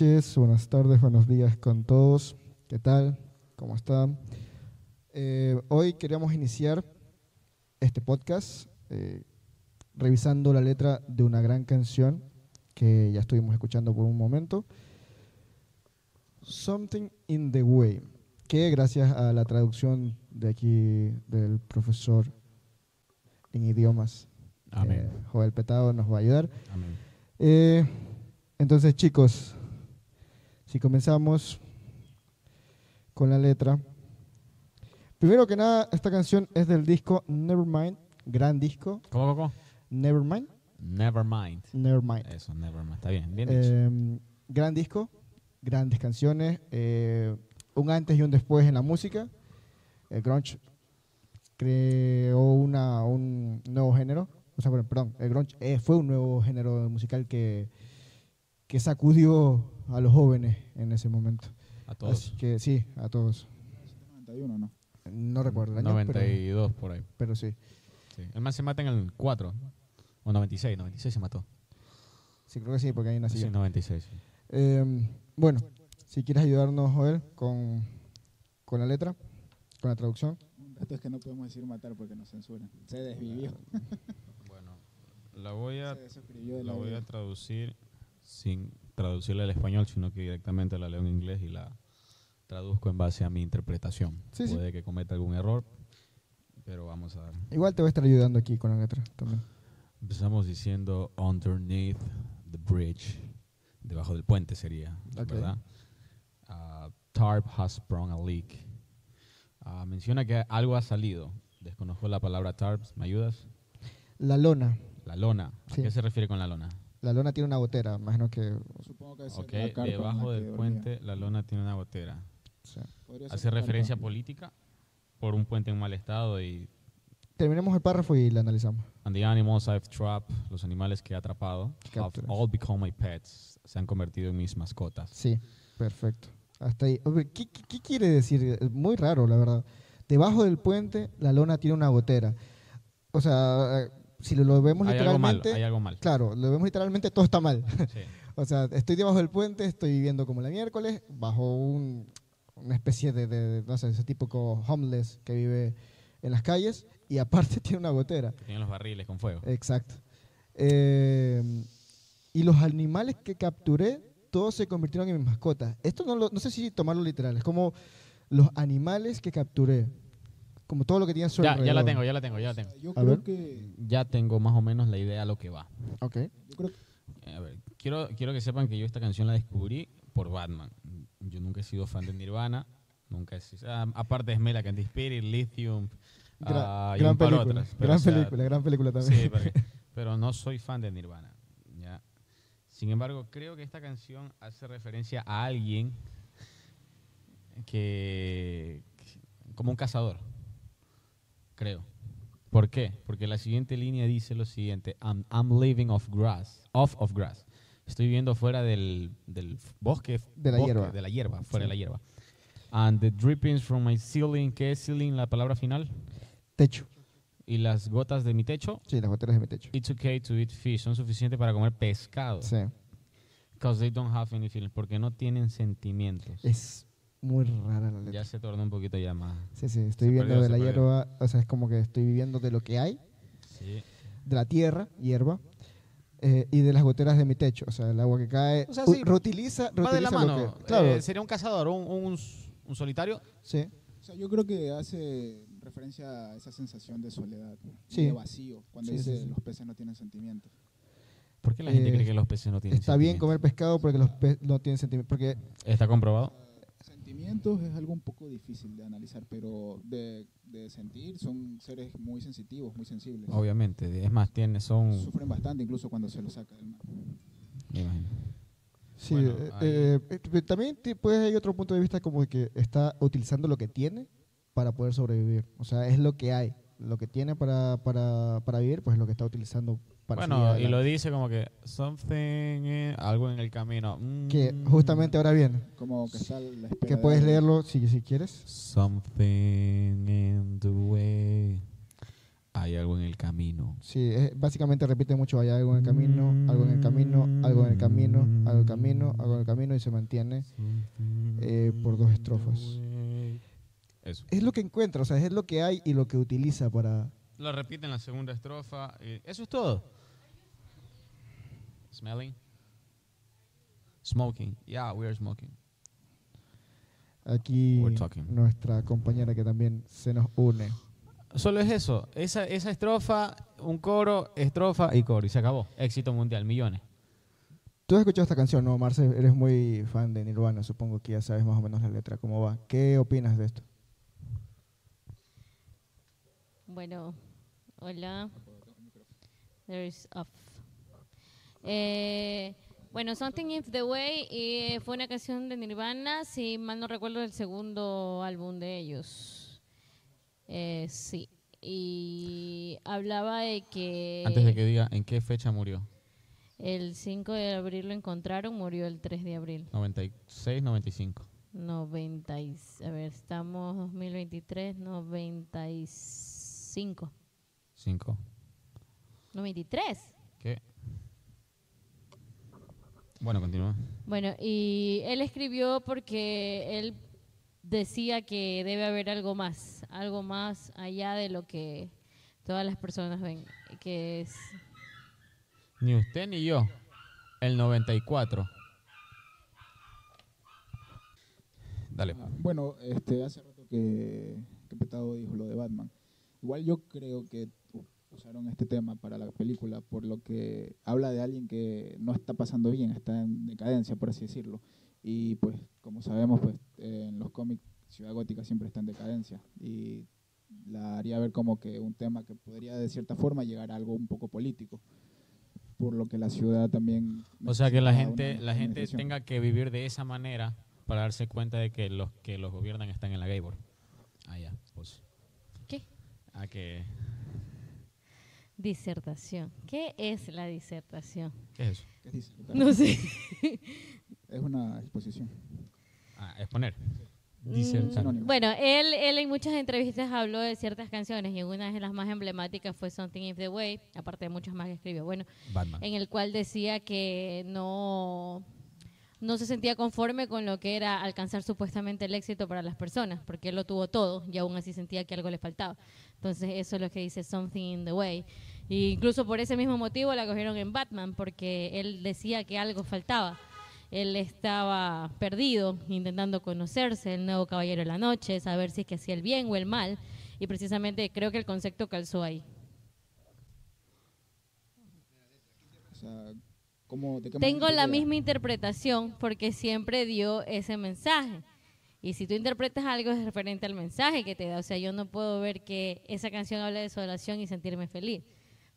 noches, buenas tardes, buenos días con todos. ¿Qué tal? ¿Cómo están? Eh, hoy queríamos iniciar este podcast eh, revisando la letra de una gran canción que ya estuvimos escuchando por un momento. Something in the Way, que gracias a la traducción de aquí del profesor en idiomas, Amén. eh, Joel Petado, nos va a ayudar. Amén. Entonces, chicos, si comenzamos con la letra. Primero que nada, esta canción es del disco Nevermind, gran disco. ¿Cómo, cómo? Nevermind, Nevermind. Nevermind. Eso, Nevermind. Está bien, bien dicho. Eh, gran disco, grandes canciones, eh, un antes y un después en la música. El grunge creó una, un nuevo género, o sea, perdón, el grunge eh, fue un nuevo género musical que, que sacudió a los jóvenes en ese momento. A todos. Así que sí, a todos. 91, ¿no? No recuerdo el año, pero, 92 por ahí. pero sí. Sí. El man se mata en el 4. O 96. 96 se mató. Sí, creo que sí, porque ahí nací Sí, yo. 96. sí. Eh, bueno, si quieres ayudarnos, Joel, con, con la letra, con la traducción. Un dato es que no podemos decir matar porque nos censuran. Se desvivió. Bueno, la voy a, la la voy a traducir sin traducirla al español, sino que directamente la leo en inglés y la traduzco en base a mi interpretación. Sí, sí. Puede que cometa algún error, pero vamos a ver. Igual te voy a estar ayudando aquí con la letra también. Empezamos diciendo underneath the bridge, debajo del puente sería. ¿verdad? Ah, tarp has sprung a leak. Ah, menciona que algo ha salido. Desconozco la palabra tarp, ¿me ayudas? La lona. La lona. ¿A Sí. qué se refiere con la lona? La lona tiene una gotera, imagino que... Supongo que es Ok, la debajo del dormía. puente la lona tiene una gotera. ser Hace carpa. referencia política por un puente en mal estado y terminemos el párrafo y la analizamos. and the animals I've trapped, los animales que he atrapado, have Capturas. all become my pets, se han convertido en mis mascotas. Sí, perfecto. Hasta ahí. ¿Qué, qué- qué quiere decir? Muy raro, la verdad. Debajo del puente, la lona tiene una gotera. O sea, si lo, vemos Hay algo mal, literalmente, hay algo mal. claro, lo vemos literalmente, todo está mal. Sí. o sea, estoy debajo del puente, estoy viviendo como la miércoles, bajo un- una especie de, de- no sé, ese típico homeless que vive en las calles, y aparte tiene una gotera. Tienen los barriles con fuego. Exacto. Eh, y los animales que capturé, todos se convirtieron en mis mascotas. Esto no, lo- no sé si tomarlo literal, es como los animales que capturé, como todo lo que a su Ya, ya la tengo, ya la tengo, ya la tengo. Yo A creo ver. que. Ya tengo más o menos la idea a lo que va. Ok. Yo creo que Eh, A ver, quiero, quiero que sepan que yo esta canción la descubrí por Batman. Yo nunca he sido fan de Nirvana. Nunca he sido, ah, aparte de Smell Like Teen Spirit, Lithium Gra- y gran un par película, otras. Gran o sea, película, gran película también. Sí, porque- pero no soy fan de Nirvana. ¿ya? Sin embargo, creo que esta canción hace referencia a alguien que, que- como un cazador. Creo. ¿Por qué? Porque la siguiente línea dice lo siguiente: I'm, I'm living off grass, off of grass. Estoy viviendo fuera del, del bosque, De la bosque, hierba. de la hierba, fuera Sí. de la hierba. And the drippings from my ceiling, ¿qué es ceiling? La palabra final. Techo. Y las gotas de mi techo, Sí, las goteras de mi techo. It's okay to eat fish. Son suficientes para comer pescado. Sí. Because they don't have any feelings. Porque no tienen sentimientos. Es muy rara la letra. Ya se tornó un poquito ya más. Sí, sí, estoy Se viviendo perdió, de la perdió. hierba, o sea, es como que estoy viviendo de lo que hay, Sí. de la tierra, hierba, eh, y de las goteras de mi techo, o sea, el agua que cae, O sea, sí, reutiliza, Va de la reutiliza lo mano. que- claro, Eh, sería un cazador, un, un, un solitario. sí, O sea, yo creo que hace referencia a esa sensación de soledad de vacío, cuando Sí, dice sí. los peces no tienen sentimientos. ¿Por qué la gente Eh, cree que los peces no tienen está bien comer pescado porque los peces no tienen sentimientos, porque ¿Está comprobado? Sentimientos es algo un poco difícil de analizar, pero de, de sentir son seres muy sensitivos, muy sensibles. Obviamente. Es más, tiene, son... Sufren bastante incluso cuando se los saca del mar. me imagino. sí, Bueno, eh, eh, eh, también te- pues hay otro punto de vista como que está utilizando lo que tiene para poder sobrevivir, o sea, es lo que hay, lo que tiene para, para, para vivir, pues es lo que está utilizando Bueno, y lo dice como que something, in- algo en el camino. que Mm, justamente ahora viene, Como que está a la espera que de puedes leerlo si, si quieres. Something in the way Hay algo en el camino. Sí, es- básicamente repite mucho, hay algo en el camino, algo en el camino, algo en el camino, algo en el camino, algo en el camino y se mantiene. eh, por dos estrofas. Eso. Es lo que encuentra, o sea, es lo que hay y lo que utiliza para... Lo repite en la segunda estrofa. eh, eso es todo. Smelling. Smoking. Yeah, we are smoking. Aquí We're talking. nuestra compañera que también se nos une. Solo es eso. Esa, esa estrofa, un coro, estrofa y coro. Y se acabó. Éxito mundial, millones. Tú has escuchado esta canción, ¿no, Marce? Eres muy fan de Nirvana, supongo que ya sabes más o menos la letra, cómo va. ¿Qué opinas de esto? Bueno, hola. There's off. Eh, bueno, Something If the Way eh, fue una canción de Nirvana, si mal no recuerdo, el segundo álbum de ellos. Eh, sí. Y hablaba de que, Antes de que diga en qué fecha murió. el 5 de abril lo encontraron, murió el 3 de abril. 96, 95. 90 y- a ver, estamos 2023, 95. 5. 93. ¿Qué? Bueno, continúa. Bueno, y él escribió porque él decía que debe haber algo más, algo más allá de lo que todas las personas ven, que es Ni usted ni yo. El 94. Dale. Bueno, este, hace rato que, que Petado dijo lo de Batman. Igual yo creo que usaron este tema para la película por lo que habla de alguien que no está pasando bien, está en decadencia, por así decirlo. Y pues, como sabemos, pues eh, en los cómics Ciudad Gótica siempre está en decadencia. Y la haría ver como que un tema que podría de cierta forma llegar a algo un poco político. Por lo que la ciudad también... O sea que la gente, la gente tenga que vivir de esa manera para darse cuenta de que los que los gobiernan están en la Gabor. Ah, ya. Pues. ¿qué? Ah, que. Disertación. ¿Qué es la disertación? ¿Qué es eso? ¿Qué dice? No sé. Es una exposición. Ah, exponer. Mm, Disertar. Sinónimo. Bueno, él, él en muchas entrevistas habló de ciertas canciones y una de las más emblemáticas fue Something If the Way, aparte de muchas más que escribió. Bueno, Batman. en el cual decía que no, no se sentía conforme con lo que era alcanzar supuestamente el éxito para las personas, porque él lo tuvo todo y aún así sentía que algo le faltaba. Entonces eso es lo que dice Something in the Way. E incluso por ese mismo motivo la cogieron en Batman, porque él decía que algo faltaba. Él estaba perdido, intentando conocerse, el nuevo caballero de la noche, saber si es que hacía el bien o el mal. Y precisamente creo que el concepto calzó ahí. O sea, ¿cómo, de qué Tengo la misma interpretación porque siempre dio ese mensaje. Y si tú interpretas algo es referente al mensaje que te da. O sea, yo no puedo ver que esa canción habla de desolación y sentirme feliz.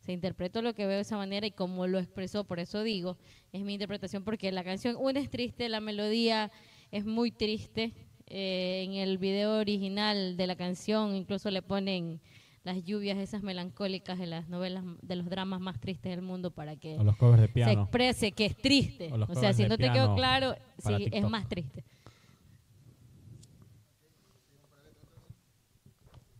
O sea, interpreto lo que veo de esa manera y como lo expresó, por eso digo, es mi interpretación porque la canción, una es triste, la melodía es muy triste. Eh, en el video original de la canción incluso le ponen las lluvias esas melancólicas de las novelas, de los dramas más tristes del mundo para que O los se exprese que es triste. O sea, si no te quedó claro, sí, es más triste.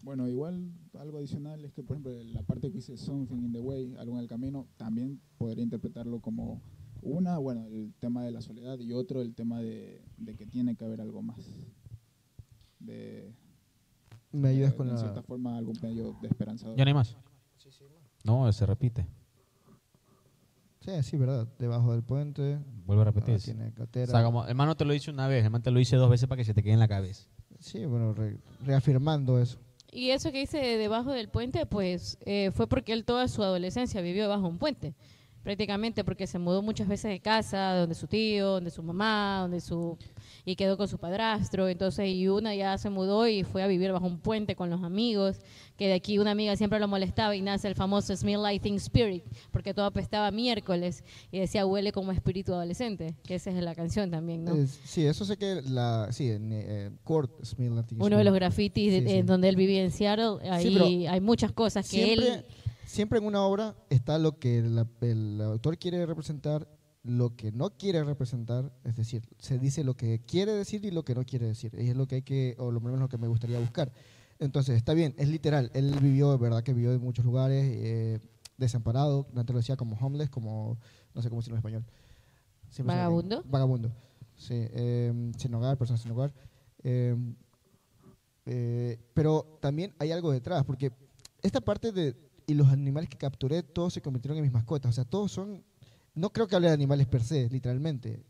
Bueno, igual algo adicional es que, por ejemplo, la parte que dice Something in the Way, algo en el camino, también podría interpretarlo como una, bueno, el tema de la soledad y otro, el tema de, de que tiene que haber algo más. De, ¿Me ayudas de- con de la...? cierta forma, algo medio de esperanzador. ¿Ya no hay más? No, se repite. Sí, sí, verdad. Debajo del puente. Vuelve a ah, repetirse. tiene O sea, como, el man no te lo dice una vez, el man te lo dice dos veces para que se te quede en la cabeza. Sí, bueno, re- reafirmando eso. Y eso que dice de debajo del puente, pues eh, fue porque él toda su adolescencia vivió debajo de un puente. Prácticamente porque se mudó muchas veces de casa, donde su tío, donde su mamá, donde su y quedó con su padrastro. Entonces, y una ya se mudó y fue a vivir bajo un puente con los amigos. Que de aquí una amiga siempre lo molestaba y nace el famoso Smell Lighting Spirit, porque todo apestaba miércoles y decía huele como espíritu adolescente, que esa es la canción también, ¿no? Sí, eso sé que la... Sí, en, eh, Kurt Smith. I think Uno de los grafitis Sí, donde él vivía en Seattle, ahí hay muchas cosas que él siempre en una obra está lo que la- el autor quiere representar, lo que no quiere representar, es decir, se dice lo que quiere decir y lo que no quiere decir. Y es lo que hay que, o lo menos lo que me gustaría buscar. Entonces, está bien, es literal. Él vivió, verdad que vivió en muchos lugares, eh, desamparado, antes lo decía como homeless, como, no sé cómo decirlo en español. Siempre ¿Vagabundo? Vagabundo, sí. eh, sin hogar, personas sin hogar. Eh, eh, pero también hay algo detrás, porque esta parte de, y los animales que capturé, todos se convirtieron en mis mascotas. O sea, todos son, no creo que hable de animales per se, literalmente.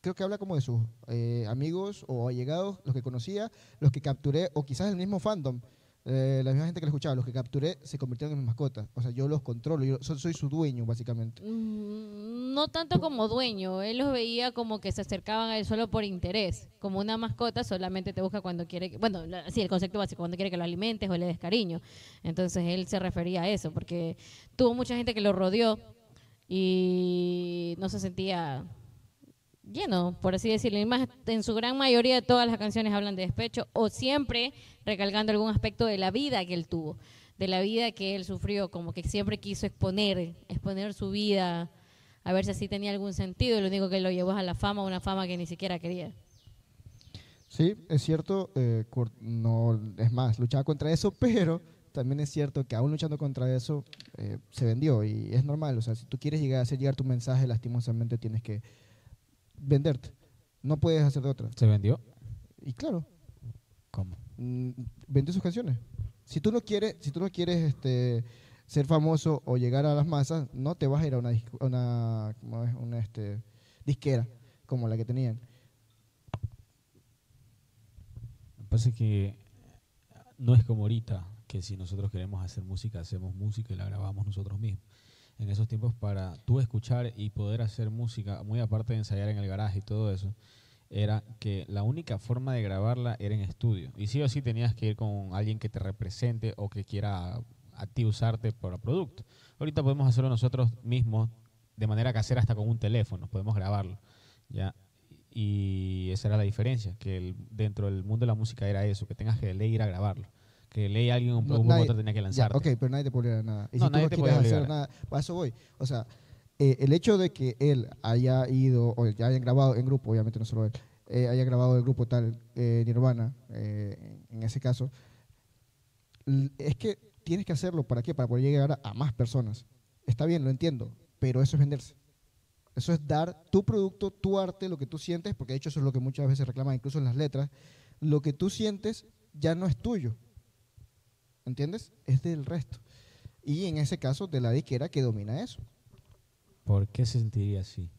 Creo que habla como de sus eh, amigos o allegados, los que conocía, los que capturé, o quizás el mismo fandom, eh, la misma gente que lo escuchaba, los que capturé se convirtieron en mis mascotas. O sea, yo los controlo, yo so- soy su dueño, básicamente. Mm, No tanto como dueño, él los veía como que se acercaban a él solo por interés. Como una mascota solamente te busca cuando quiere, que- bueno, la- sí, el concepto básico, cuando quiere que lo alimentes o le des cariño. Entonces él se refería a eso, porque tuvo mucha gente que lo rodeó y no se sentía lleno, por así decirlo. Y más, en su gran mayoría de todas las canciones hablan de despecho o siempre recalcando algún aspecto de la vida que él tuvo, de la vida que él sufrió, como que siempre quiso exponer, exponer su vida, a ver si así tenía algún sentido. Y lo único que lo llevó es a la fama, una fama que ni siquiera quería. Sí, es cierto, eh, no es más, luchaba contra eso, pero también es cierto que aún luchando contra eso eh, se vendió y es normal, o sea, si tú quieres llegar hacer llegar tu mensaje, lastimosamente tienes que venderte, no puedes hacer de otra. ¿Se vendió? Y claro, ¿Cómo? mm, vendió sus canciones. Si tú no quieres, si tú no quieres este, ser famoso o llegar a las masas, no te vas a ir a una, una, una este, disquera como la que tenían. Lo que pasa es que no es como ahorita, que si nosotros queremos hacer música, hacemos música y la grabamos nosotros mismos. En esos tiempos, para tú escuchar y poder hacer música, muy aparte de ensayar en el garaje y todo eso, era que la única forma de grabarla era en estudio. Y sí o sí tenías que ir con alguien que te represente o que quiera a ti usarte para producto. Ahorita podemos hacerlo nosotros mismos de manera casera hasta con un teléfono, podemos grabarlo. ¿ya? Y esa era la diferencia, que el- dentro del mundo de la música era eso, que tengas que ir a grabarlo. Que ley alguien un No, un nadie- promotor tenía que Ya, lanzarte. ok, pero nadie te puede a nada. Y No, si tú nadie no te quieres puede hacer nada, a eso voy. O sea, eh, el hecho de que él haya ido, o ya hayan grabado en grupo, obviamente no solo él, eh, haya grabado el grupo tal, eh, Nirvana, eh, en ese caso, es que tienes que hacerlo. ¿Para qué? Para poder llegar a, a más personas. Está bien, lo entiendo, pero eso es venderse. Eso es dar tu producto, tu arte, lo que tú sientes, porque de hecho eso es lo que muchas veces reclaman, incluso en las letras. Lo que tú sientes ya no es tuyo. ¿Entiendes? Es del resto. Y en ese caso, de la disquera que domina eso. ¿Por qué se sentiría así?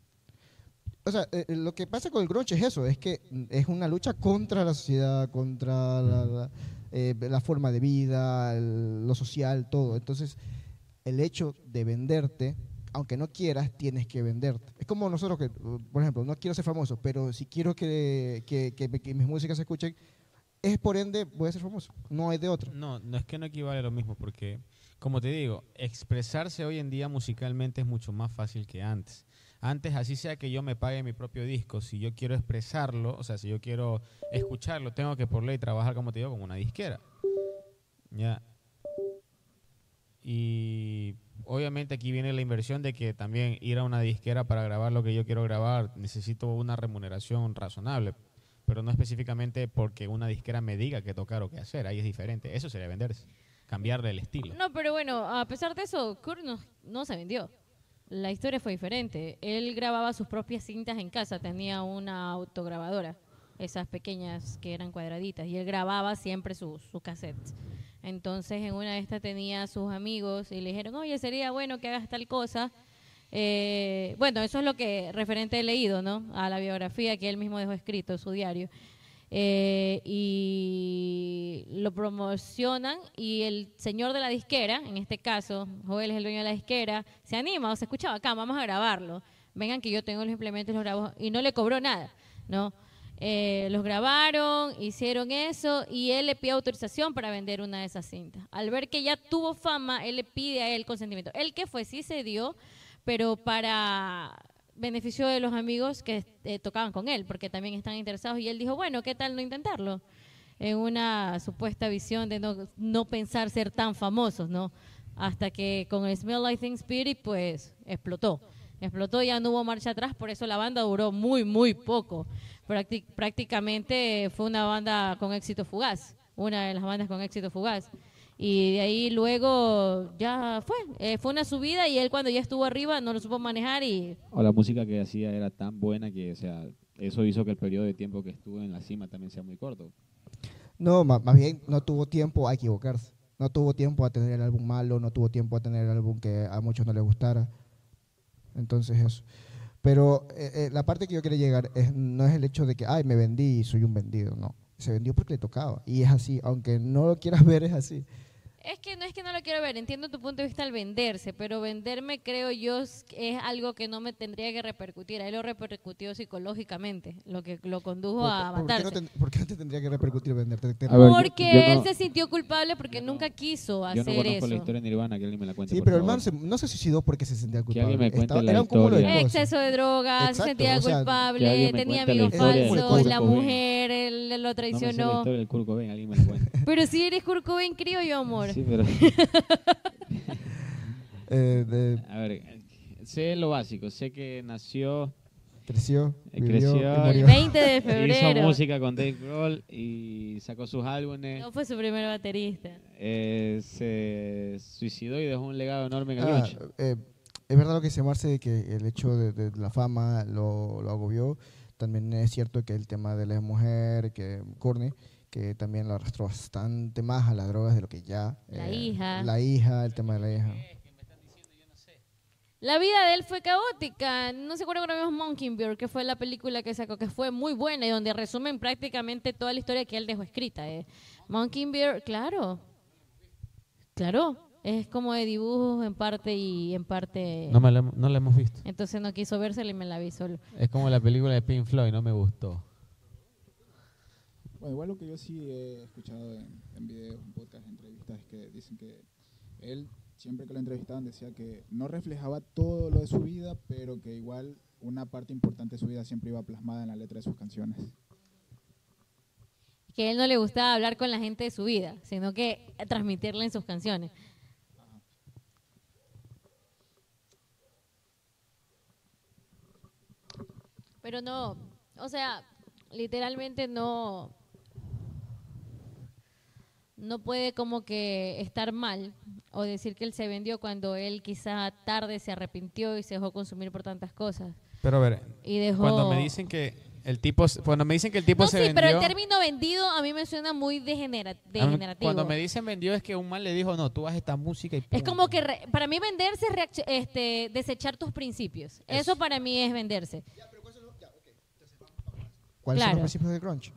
O sea, eh, lo que pasa con el grunge es eso, es que es una lucha contra la sociedad, contra la, la, eh, la forma de vida, el- lo social, todo. Entonces, el hecho de venderte, aunque no quieras, tienes que venderte. Es como nosotros que, por ejemplo, no quiero ser famoso, pero si quiero que, que, que que mis músicas se escuchen, es por ende a ser famoso. No hay de otro. No, no es que no equivale a lo mismo, porque, como te digo, expresarse hoy en día musicalmente es mucho más fácil que antes. Antes, así sea que yo me pague mi propio disco, si yo quiero expresarlo, o sea, si yo quiero escucharlo, tengo que por ley trabajar, como te digo, como una disquera. Ya. Y obviamente aquí viene la inversión de que también ir a una disquera para grabar lo que yo quiero grabar, necesito una remuneración razonable, pero no específicamente porque una disquera me diga qué tocar o qué hacer, ahí es diferente. Eso sería venderse, cambiarle el estilo. No, pero bueno, a pesar de eso, Kurt no, no se vendió. La historia fue diferente. Él grababa sus propias cintas en casa, tenía una autograbadora, esas pequeñas que eran cuadraditas, y él grababa siempre sus, sus cassettes. Entonces, en una de estas tenía a sus amigos y le dijeron, oye, sería bueno que hagas tal cosa. Eh, bueno, eso es lo que referente he leído, ¿no? A la biografía que él mismo dejó escrito, su diario. Eh, y lo promocionan y el señor de la disquera, en este caso, Joel es el dueño de la disquera, se anima o se escucha acá, vamos a grabarlo. Vengan que yo tengo los implementos, los grabo y no le cobró nada, ¿no? Eh, los grabaron, hicieron eso y él le pide autorización para vender una de esas cintas. Al ver que ya tuvo fama, él le pide a él consentimiento. El que fue sí se dio, pero para beneficio de los amigos que eh, tocaban con él, porque también están interesados. Y él dijo, bueno, ¿qué tal no intentarlo? En una supuesta visión de no, no pensar ser tan famosos, ¿no? Hasta que con el Smell Like Teen Spirit, pues explotó. Explotó, ya no hubo marcha atrás, por eso la banda duró muy, muy poco. Prácti- prácticamente fue una banda con éxito fugaz. una de las bandas con éxito fugaz. Y de ahí luego ya fue, eh, fue una subida y él cuando ya estuvo arriba no lo supo manejar y O la música que hacía era tan buena que, o sea, eso hizo que el periodo de tiempo que estuvo en la cima también sea muy corto. No, ma- más bien no tuvo tiempo a equivocarse. No tuvo tiempo a tener el álbum malo, no tuvo tiempo a tener el álbum que a muchos no les gustara. Entonces eso. Pero eh, eh, la parte que yo quiero llegar es, no es el hecho de que, ay, me vendí y soy un vendido. No, se vendió porque le tocaba. Y es así, aunque no lo quieras ver, es así. Es que no es que no lo quiero ver, entiendo tu punto de vista al venderse, pero venderme creo yo es algo que no me tendría que repercutir. A él lo repercutió psicológicamente, lo que lo condujo a ¿Por, por qué no matarse. te, por qué no te tendría que repercutir venderte? Te- ver, yo- Porque yo él no- se sintió culpable porque nunca quiso Yo no hacer conozco eso. la historia de Nirvana, que alguien me la cuente. sí, por pero el favor. man se- no se suicidó porque se sentía Que alguien culpable. me cuente Estaba- la era un cúmulo de cosas. Exceso de drogas, Exacto, se sentía o sea, culpable, tenía amigos falsos, la mujer él, lo No me sé la traicionó. historia del Kurt Cobain, alguien me la cuenta. pero si eres Kurt Cobain, crío yo, amor. Sí, pero... Eh, de- A ver, sé lo básico. Sé que nació, creció, Eh, vivió creció El murió. 20 de hizo febrero. música con Dave Grohl y sacó sus álbumes. No fue su primer baterista. eh, se suicidó y dejó un legado enorme en el Ah, eh, es verdad lo que dice Marce de que el hecho de, de la fama lo, lo agobió. También es cierto que el tema de la mujer, que Courtney, que también lo arrastró bastante más a las drogas de lo que ya. eh, La hija. La hija, el tema de la hija. La vida de él fue caótica. No se acuerdan cuando vimos Mockingbird, que fue la película que sacó, que fue muy buena y donde resumen prácticamente toda la historia que él dejó escrita. Eh. Mockingbird, claro. Claro. Es como de dibujos en parte y en parte. No, me la, hem- no la hemos visto. Entonces no quiso vérsela y me la vi solo. Es como la película de Pink Floyd, no me gustó. Bueno, igual lo que yo sí he escuchado en, en videos, en podcasts, en entrevistas, es que dicen que él, siempre que lo entrevistaban, decía que no reflejaba todo lo de su vida, pero que igual una parte importante de su vida siempre iba plasmada en la letra de sus canciones. Que a él no le gustaba hablar con la gente de su vida, sino que transmitirla en sus canciones. Pero no, o sea, literalmente no, no puede como que estar mal o decir que él se vendió cuando él quizá tarde se arrepintió y se dejó consumir por tantas cosas. Pero a ver, Y dejó... cuando me dicen que el tipo, se- cuando me dicen que el tipo no, se sí, vendió, pero el término vendido a mí me suena muy degenera- degenerativo. cuando me dicen vendió es que un man le dijo, no, tú haces esta música y Es punto". como que re- para mí venderse es este, desechar tus principios. Eso. para mí es venderse. ¿Cuáles son los principios del grunge?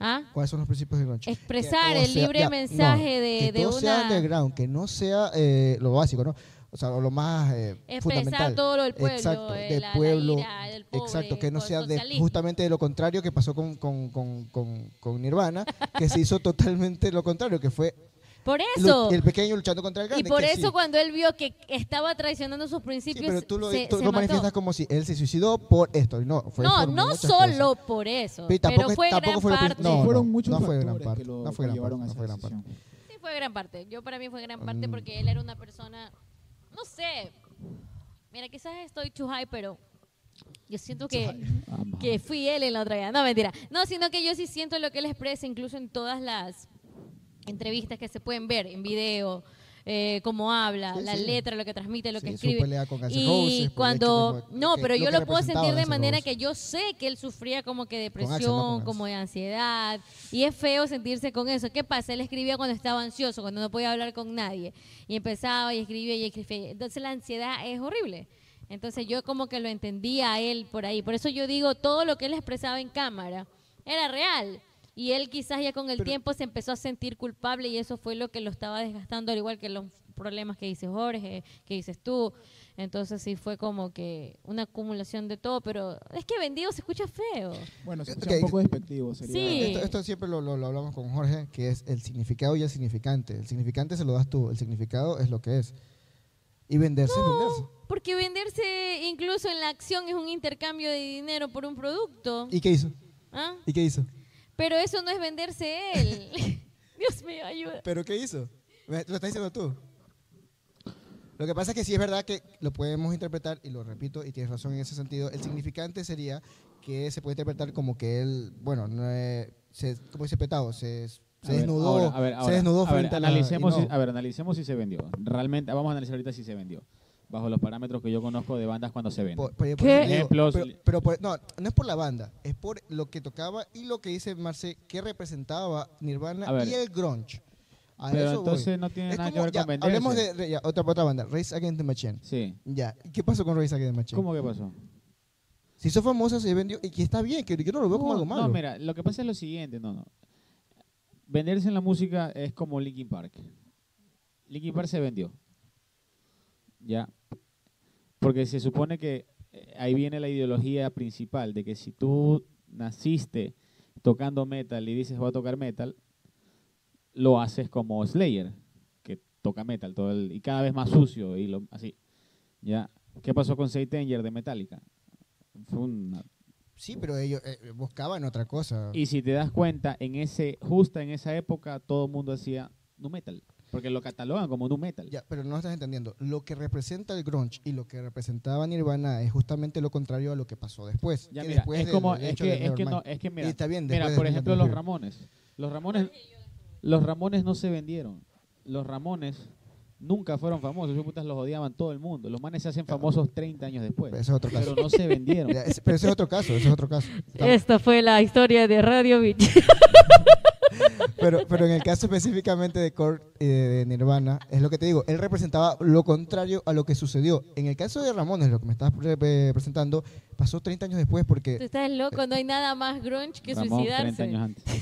¿Ah? ¿Cuáles son los principios del grunge? Expresar el sea- libre ya, mensaje no, de, que de todo sea una... underground, que no sea eh, lo básico, ¿no? O sea, lo más eh, Expresar fundamental. todo lo del pueblo, Exacto, eh, del la- la pueblo. ira del pobre, exacto, que no con sea de, justamente de lo contrario que pasó con, con, con, con Nirvana, que se hizo totalmente lo contrario, que fue Por lu- eso. el pequeño luchando contra el Y grande. por que eso sí. cuando él vio que estaba traicionando sus Sí, principios, pero tú lo, se, tú se lo mató. manifiestas como si él se suicidó por esto. y No, fue No, por no solo cosas. por eso, Pero tampoco fue tampoco gran fue parte. no, Fueron muchos no fue gran parte, que lo no fue gran parte, no fue gran parte. Sí, fue gran parte. Yo para mí fue gran parte Mm. porque él era una persona, no sé, mira, quizás estoy too high, pero yo siento que, que fui él en la otra vida. No, mentira. No, sino que yo sí siento lo que él expresa, incluso en todas las entrevistas que se pueden ver en video, eh, cómo habla, Sí, la sí. letra, lo que transmite, lo que su escribe. pelea con Y Roses, hecho cuando, no, que- pero yo lo puedo sentir de manera Roses. que yo sé que él sufría como que no depresión, como de ansiedad, y es feo sentirse con eso. ¿Qué pasa? Él escribía cuando estaba ansioso, cuando no podía hablar con nadie, y empezaba y escribía y escribía. Entonces la ansiedad es horrible. Entonces yo como que lo entendía a él por ahí. Por eso yo digo, todo lo que él expresaba en cámara era real. Y él quizás ya con el Pero- tiempo se empezó a sentir culpable y eso fue lo que lo estaba desgastando, al igual que los problemas que dice Jorge, que dices tú. Entonces sí fue como que una acumulación de todo, pero es que vendido se escucha feo. Bueno, se escucha un poco despectivo. Sería, Sí. Esto, esto siempre lo, lo- lo hablamos con Jorge, que es el significado y el significante. El significante se lo das tú, el significado es lo que es. Y venderse es venderse. Porque venderse incluso en la acción es un intercambio de dinero por un producto. ¿Y qué hizo? ¿Ah? ¿Y qué hizo? Pero eso no es venderse él. Dios mío, ayuda. ¿Pero qué hizo? Lo estás diciendo tú. Lo que pasa es que sí es verdad que lo podemos interpretar, y lo repito, y tienes razón en ese sentido, el significante sería que se puede interpretar como que él, bueno, no es- se, como dice Petado, se A Se ver, desnudó, ahora, a ver, se desnudó a ver, frente a la- analicemos y no. si, a ver, analicemos si se vendió. Realmente, vamos a analizar ahorita si se vendió. Bajo los parámetros que yo conozco de bandas cuando se venden. Por- por- Ejemplos. Pero, pero por- no, no es por la banda, es por lo que tocaba y lo que dice Marce, que representaba Nirvana ver. y el grunge. A Pero eso voy. entonces no tiene Es nada que ver ya, con venderse. Hablemos de, ya, otra, otra banda, Race Against the Machine. Sí. Ya, ¿y ¿qué pasó con Race Against the Machine? ¿Cómo que pasó? Se hizo famosa, se vendió, y que está bien, que yo no lo veo como algo malo. No, mira, lo que pasa es lo siguiente, no, no. Venderse en la música es como Linkin Park. Linkin Park se vendió. Ya. Porque se supone que eh, ahí viene la ideología principal de que si tú naciste tocando metal y dices voy a tocar metal, lo haces como Slayer, que toca metal todo el, y cada vez más sucio y lo, así. Ya. ¿Qué pasó con Satanger de Metallica? Fue una Sí, pero ellos eh, buscaban otra cosa. y si te das cuenta, en ese, justo en esa época, todo el mundo hacía nu metal. Porque lo catalogan como nu metal. Ya, pero no estás entendiendo. Lo que representa el grunge y lo que representaba Nirvana es justamente lo contrario a lo que pasó después. Ya, que mira, después es como, es que, es que no, es que mira, está bien, mira, por ejemplo, los Ramones. Los Ramones, los Ramones no se vendieron. Los Ramones nunca fueron famosos. Esos putas los odiaban todo el mundo. Los manes se hacen famosos 30 años después. Ese es otro caso. Pero no se vendieron. Ya, ese- pero ese es otro caso, ese es otro caso. Estamos- Esta fue la historia de Radio Beach. pero, pero en el caso específicamente de Kurt y de, de Nirvana, es lo que te digo, él representaba lo contrario a lo que sucedió. En el caso de Ramones, lo que me estás pre- pre- presentando, pasó 30 años después Tú porque estás loco, no hay nada más grunge que Ramón, 30 suicidarse. años antes.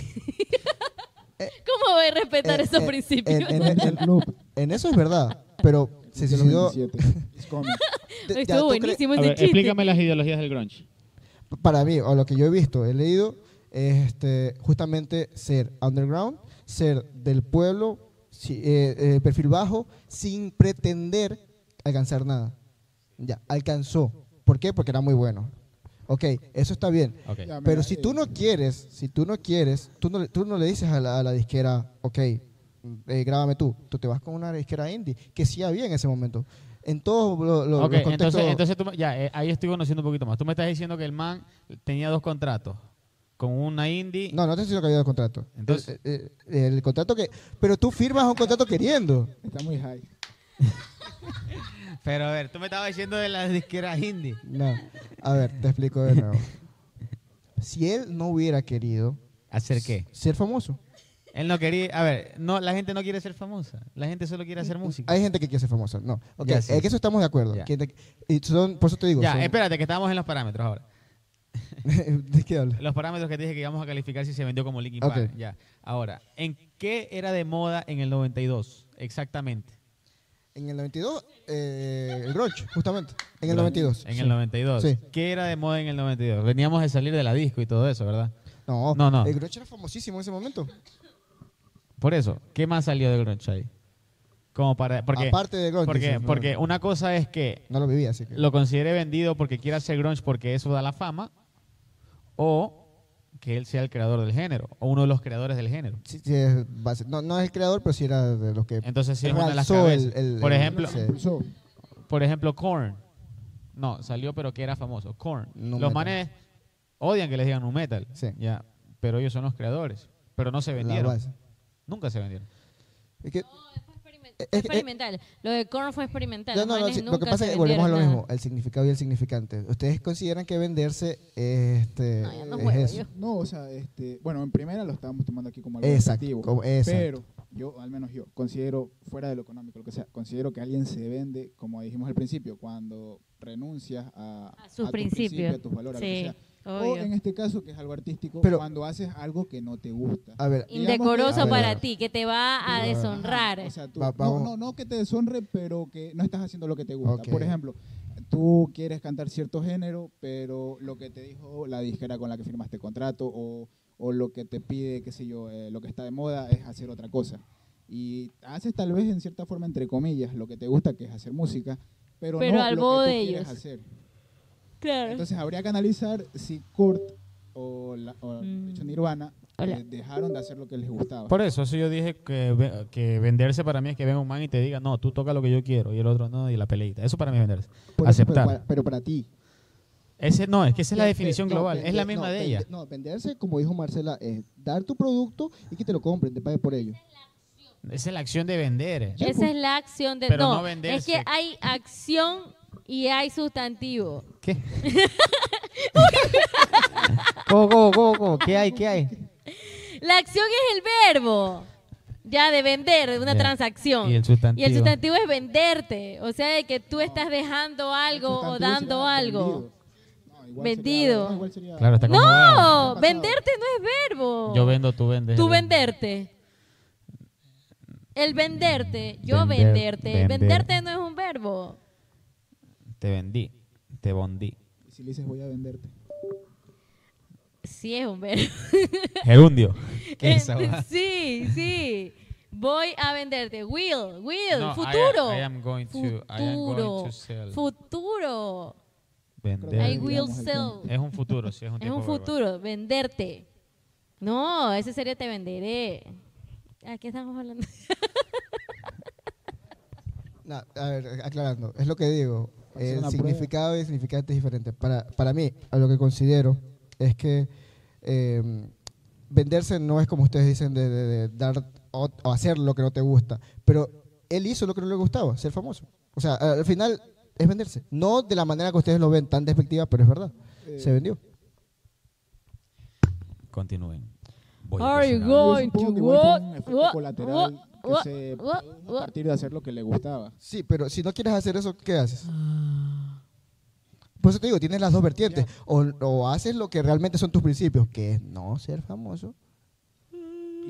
¿Cómo voy a respetar Eh, esos eh, principios? en, en- en- El club. en eso es verdad, pero se suicidó. 27. It's coming. de- ya Estuvo tú buenísimo ese ver, chiste. explícame las ideologías del grunge. para mí, o lo que yo he visto, he leído, este, justamente ser underground, ser del pueblo, si- eh, eh, perfil bajo, sin pretender alcanzar nada. Ya, alcanzó. ¿Por qué? Porque era muy bueno. Ok, eso está bien. Ok. Ya, Pero si eh, tú no quieres, si tú no quieres, tú no, le- tú no le dices a la, a la disquera, ok, eh, grábame tú. Tú te vas con una disquera indie, que sí había en ese momento. En todos lo- lo- Ok, los contextos... entonces, entonces tú ya, eh, ahí estoy conociendo un poquito más. Tú me estás diciendo que el man tenía dos contratos. Con una indie. No, no te estoy diciendo que había contrato. Entonces- Eh, eh, el contrato que... Pero tú firmas un contrato queriendo. Está muy high. Pero a ver, tú me estabas diciendo de las disqueras indie. No. A ver, te explico de nuevo. Si él no hubiera querido ¿Hacer qué? ser famoso. Él no quería. A ver, no, la gente no quiere ser famosa. La gente solo quiere hacer música. Hay gente que quiere ser famosa. No. Ok, Ya, sí. en eso estamos de acuerdo. Ya. Que te- y son, por eso te digo. Ya, son- espérate, que estamos en los parámetros ahora. ¿De qué hablas? Los parámetros que te dije que íbamos a calificar si se vendió como Linkin. Park. Ya. Ahora, ¿en qué era de moda en el 92? Exactamente. En el 92, eh, el grunge, justamente. En el Grunge. 92. En sí. el 92. Sí. ¿Qué era de moda en el 92? Veníamos de salir de la disco y todo eso, ¿verdad? No, No, no. El grunge era famosísimo en ese momento. Por eso, ¿qué más salió de grunge ahí? Como para, porque, Aparte de grunge. porque, dices, no, porque una cosa es que No lo vivía, así que. lo considere vendido porque quiera hacer grunge porque eso da la fama, o que él sea el creador del género, o uno de los creadores del género. Sí, sí, es base- no, no es el creador, pero sí era de los que. Entonces sí es una de las cabezas. el- el- por el- ejemplo, sí. Por ejemplo, Korn. No, salió pero que era famoso. Korn. Los metal. manes odian que les digan nu metal. Sí. Ya, pero ellos son los creadores. Pero no se vendieron. Nunca se vendieron. Es que- experimental. Lo de Korn fue experimental. No, Los no, no, manes sí, lo que pasa es que volvemos a lo mismo, el significado y el significante. Ustedes consideran que venderse este, No, es juego eso. yo. No, o sea, este, bueno, en primera lo estábamos tomando aquí como algo Exacto, negativo, como- exacto. pero yo, al menos yo, considero, fuera de lo económico, lo que sea, considero que alguien se vende, como dijimos al principio, cuando renuncias a, A sus principios. a tus valores, a lo que Sí, O en este caso, que es algo artístico, Pero- cuando haces algo que no te gusta. A ver, que- Indecoroso para a ver. ti, que te va a deshonrar. O sea, tú- Va- no, no, no que te deshonre, pero que no estás haciendo lo que te gusta. Por ejemplo, tú quieres cantar cierto género, pero lo que te dijo la disquera con la que firmaste contrato o, o lo que te pide, qué sé yo, eh, lo que está de moda es hacer otra cosa. Y haces tal vez en cierta forma, entre comillas, lo que te gusta, que es hacer música, pero, Pero no al lo que tú de quieres ellos. hacer. Claro. Entonces habría que analizar si Kurt o, la, o Mm. de hecho, Nirvana eh, dejaron de hacer lo que les gustaba. Por eso, eso yo dije que, que venderse para mí es que venga un man y te diga, no, tú toca lo que yo quiero y el otro no, y la peleita. Eso para mí es venderse. Por eso, pero aceptar. para- pero para ti, Ese, no, es que esa es la definición no, global. es la misma no, de vende- ella. No, venderse, como dijo Marcela, es dar tu producto y que te lo compren, te pague por ello. Esa es la acción de vender. Esa es la acción de... Pero no, no venderse. es que hay acción y hay sustantivo. ¿Qué? ¿Cómo, cómo, cómo, cómo? ¿Qué hay? ¿Qué hay? La acción es el verbo. Ya, de vender, de una Ya. transacción. Y el sustantivo. Y el sustantivo es venderte. O sea, de que tú estás dejando algo o Sustantivo dando sería algo. vendido. No, igual Vendido. sería- no, igual sería- Claro, está como verbo. No, pasado. venderte no es verbo. Yo vendo, tú vendes. Tú venderte. El venderte, yo Vender, venderte. vender. Venderte no es un verbo. Te vendí. Te bondí. Y si le dices voy a venderte. Sí es un verbo. Gerundio. ¿Qué Eh, es esa hueá? sí, sí. Voy a venderte. Will, will, No, I- futuro. I am going to- I am going futuro. to sell. Futuro. Vender. I will sell. Es un futuro, sí, es un Es un verbal. futuro, venderte. No, ese sería te venderé. ¿A qué estamos hablando? No, a ver, aclarando, es lo que digo. El significado y el significante es diferente. Para, para mí, a lo que considero es que eh, venderse no es como ustedes dicen de, de- de dar o, o hacer lo que no te gusta, pero él hizo lo que no le gustaba, ser famoso. O sea, al final es venderse. No de la manera que ustedes lo ven tan despectiva, pero es verdad. Eh, Se vendió. Continúen. Voy a Are you going to what? What? colateral What? Que What? se What? produjo a partir de hacer lo que le gustaba. Sí, pero si no quieres hacer eso, ¿qué haces? Por eso te digo, tienes las dos vertientes. O, o haces lo que realmente son tus principios, que es no ser famoso.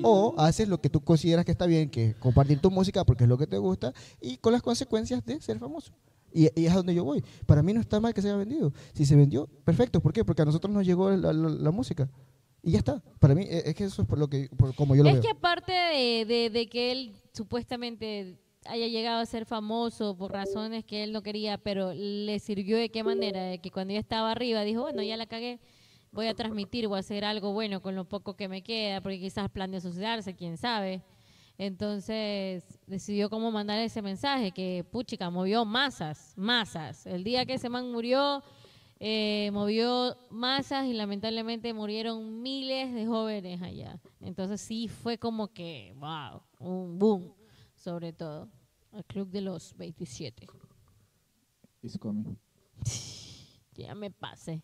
O haces lo que tú consideras que está bien, que es compartir tu música porque es lo que te gusta y con las consecuencias de ser famoso. Y, y es a donde yo voy. Para mí no está mal que se haya vendido. Si se vendió, perfecto. ¿Por qué? Porque a nosotros nos llegó la, la- la música. Y ya está. Para mí eh, es que eso es por lo que, por como yo lo Es veo. que aparte de, de- de que él supuestamente haya llegado a ser famoso por razones que él no quería, pero le sirvió de qué manera, de que cuando ya estaba arriba dijo, bueno, ya la cagué, voy a transmitir, voy a hacer algo bueno con lo poco que me queda, porque quizás planea suicidarse, quién sabe. Entonces decidió cómo mandar ese mensaje que, puchica, movió masas, masas. El día que ese man murió, eh, movió masas y lamentablemente murieron miles de jóvenes allá. Entonces sí fue como que, wow, un boom, sobre todo. El Club de los 27. It's coming. Ya me pasé.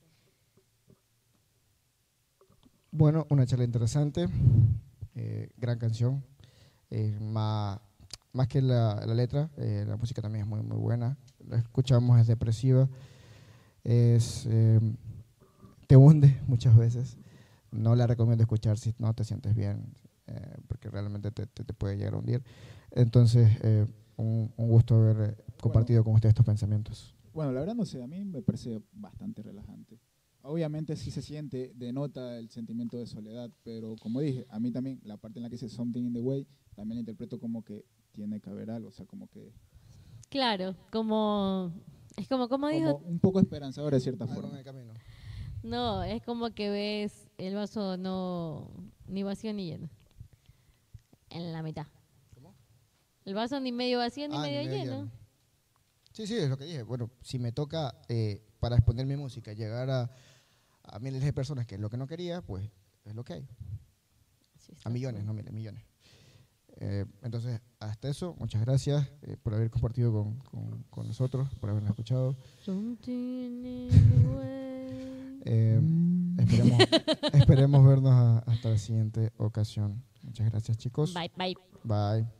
Bueno, una charla interesante, eh, gran canción. eh, más, más que la, la letra, eh, la música también es muy, muy buena. La escuchamos, es depresiva, es, eh, te hunde muchas veces. No la recomiendo escuchar si no te sientes bien, eh, porque realmente te, te- te puede llegar a hundir. Entonces, eh, un, un gusto haber eh, compartido con ustedes estos pensamientos. Bueno, la verdad no sé, a mí me parece bastante relajante. Obviamente sí se siente, denota el sentimiento de soledad, pero como dije, a mí también la parte en la que dice Something in the Way, también la interpreto como que tiene que haber algo, o sea, como que Claro, como... Es como, como como dijo, un poco esperanzador de cierta Algo en forma. el camino. no, es como que ves el vaso no, ni vacío ni lleno. En la mitad. El vaso ni medio vacío ni Ah, ni medio, medio lleno. lleno. Sí, sí, es lo que dije. Bueno, si me toca eh, para exponer mi música llegar a, a miles de personas, que es lo que no quería, pues es lo que hay. Está A millones, todo. no miles, millones. Eh, entonces, hasta eso, muchas gracias eh, por haber compartido con, con- con nosotros, por habernos escuchado. Eh, esperemos, esperemos vernos a- hasta la siguiente ocasión. Muchas gracias, chicos. Bye, bye. Bye.